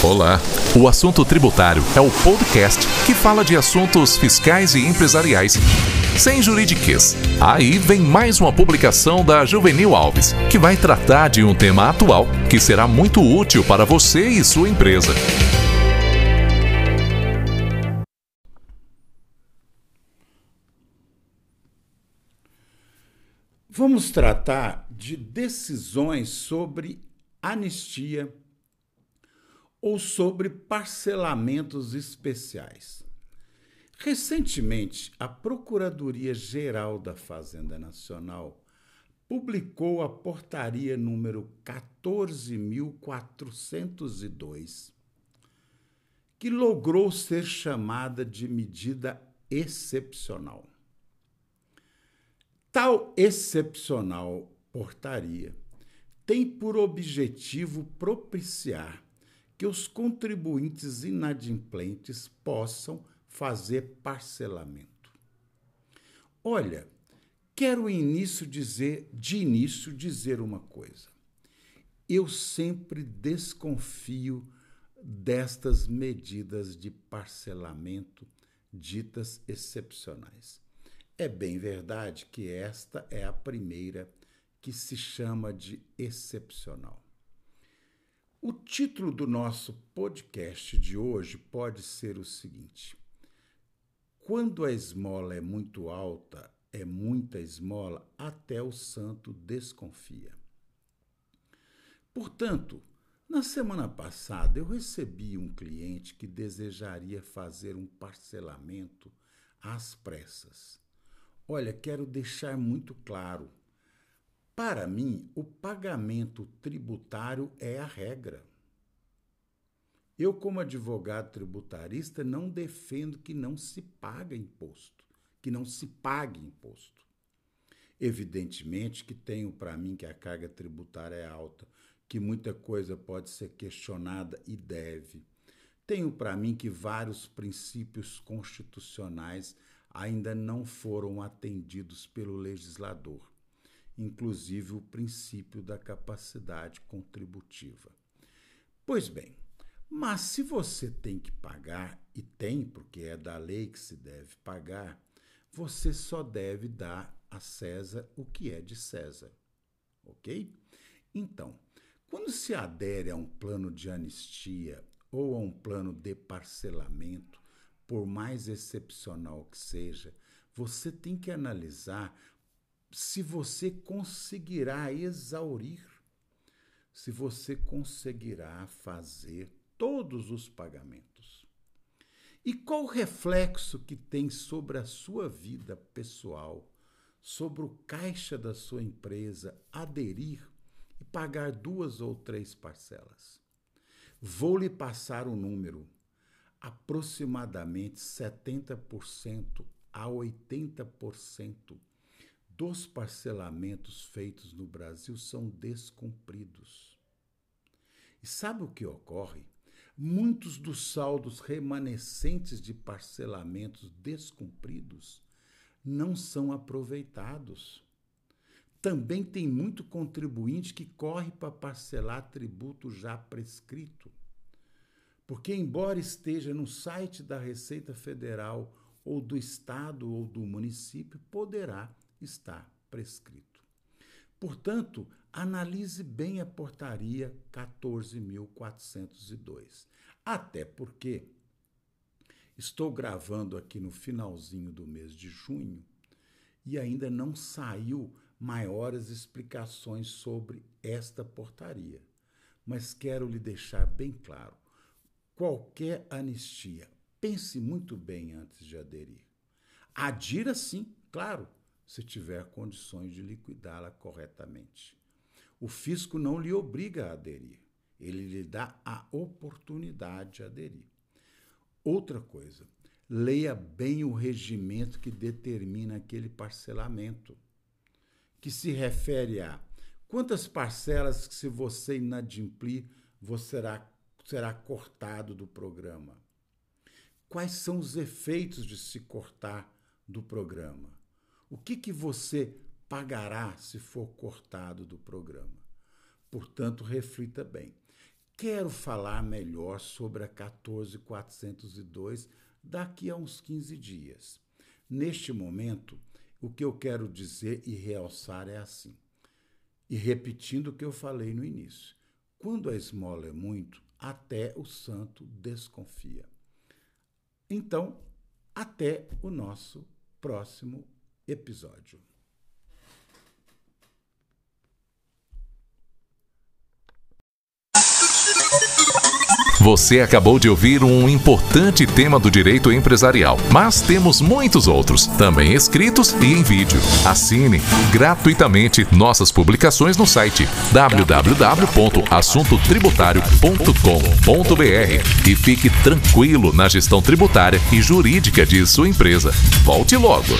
Olá! O Assunto Tributário é o podcast que fala de assuntos fiscais e empresariais sem juridiquês. Aí vem mais uma publicação da Juvenil Alves, que vai tratar de um tema atual que será muito útil para você e sua empresa. Vamos tratar de decisões sobre anistia ou sobre parcelamentos especiais. Recentemente, a Procuradoria-Geral da Fazenda Nacional publicou a portaria número 14402, que logrou ser chamada de medida excepcional. Tal excepcional portaria tem por objetivo propiciar que os contribuintes inadimplentes possam fazer parcelamento. Olha, quero início dizer, de início dizer uma coisa. Eu sempre desconfio destas medidas de parcelamento ditas excepcionais. É bem verdade que esta é a primeira que se chama de excepcional. O título do nosso podcast de hoje pode ser o seguinte: Quando a esmola é muito alta, é muita esmola, até o santo desconfia. Portanto, na semana passada eu recebi um cliente que desejaria fazer um parcelamento às pressas. Olha, quero deixar muito claro para mim, o pagamento tributário é a regra. Eu, como advogado tributarista, não defendo que não se pague imposto, que não se pague imposto. Evidentemente que tenho para mim que a carga tributária é alta, que muita coisa pode ser questionada e deve. Tenho para mim que vários princípios constitucionais ainda não foram atendidos pelo legislador inclusive o princípio da capacidade contributiva. Pois bem, mas se você tem que pagar, e tem, porque é da lei que se deve pagar, você só deve dar a César o que é de César. Ok? Então, quando se adere a um plano de anistia ou a um plano de parcelamento, por mais excepcional que seja, você tem que analisar se você conseguirá exaurir, se você conseguirá fazer todos os pagamentos. E qual o reflexo que tem sobre a sua vida pessoal, sobre o caixa da sua empresa aderir e pagar duas ou três parcelas? Vou lhe passar o um número. Aproximadamente 70% a 80% dos parcelamentos feitos no Brasil são descumpridos. E sabe o que ocorre? Muitos dos saldos remanescentes de parcelamentos descumpridos não são aproveitados. Também tem muito contribuinte que corre para parcelar tributo já prescrito. Porque, embora esteja no site da Receita Federal ou do Estado ou do município, poderá está prescrito. Portanto, analise bem a portaria 14.402. Até porque estou gravando aqui no finalzinho do mês de junho e ainda não saiu maiores explicações sobre esta portaria. Mas quero lhe deixar bem claro: qualquer anistia, pense muito bem antes de aderir. Adira sim, claro, se tiver condições de liquidá-la corretamente. O fisco não lhe obriga a aderir, ele lhe dá a oportunidade de aderir. Outra coisa, leia bem o regimento que determina aquele parcelamento, que se refere a quantas parcelas que, se você inadimplir, você será, será cortado do programa. Quais são os efeitos de se cortar do programa? O que, que você pagará se for cortado do programa? Portanto, reflita bem. quero falar melhor sobre a 14402 daqui a uns 15 dias. Neste momento, o que eu quero dizer e realçar é assim. E repetindo o que eu falei no início. Quando a esmola é muito, até o santo desconfia. Então, até o nosso próximo episódio. Você acabou de ouvir um importante tema do direito empresarial, mas temos muitos outros, também escritos e em vídeo. Assine gratuitamente nossas publicações no site www.assuntotributário.com.br e fique tranquilo na gestão tributária e jurídica de sua empresa. Volte logo!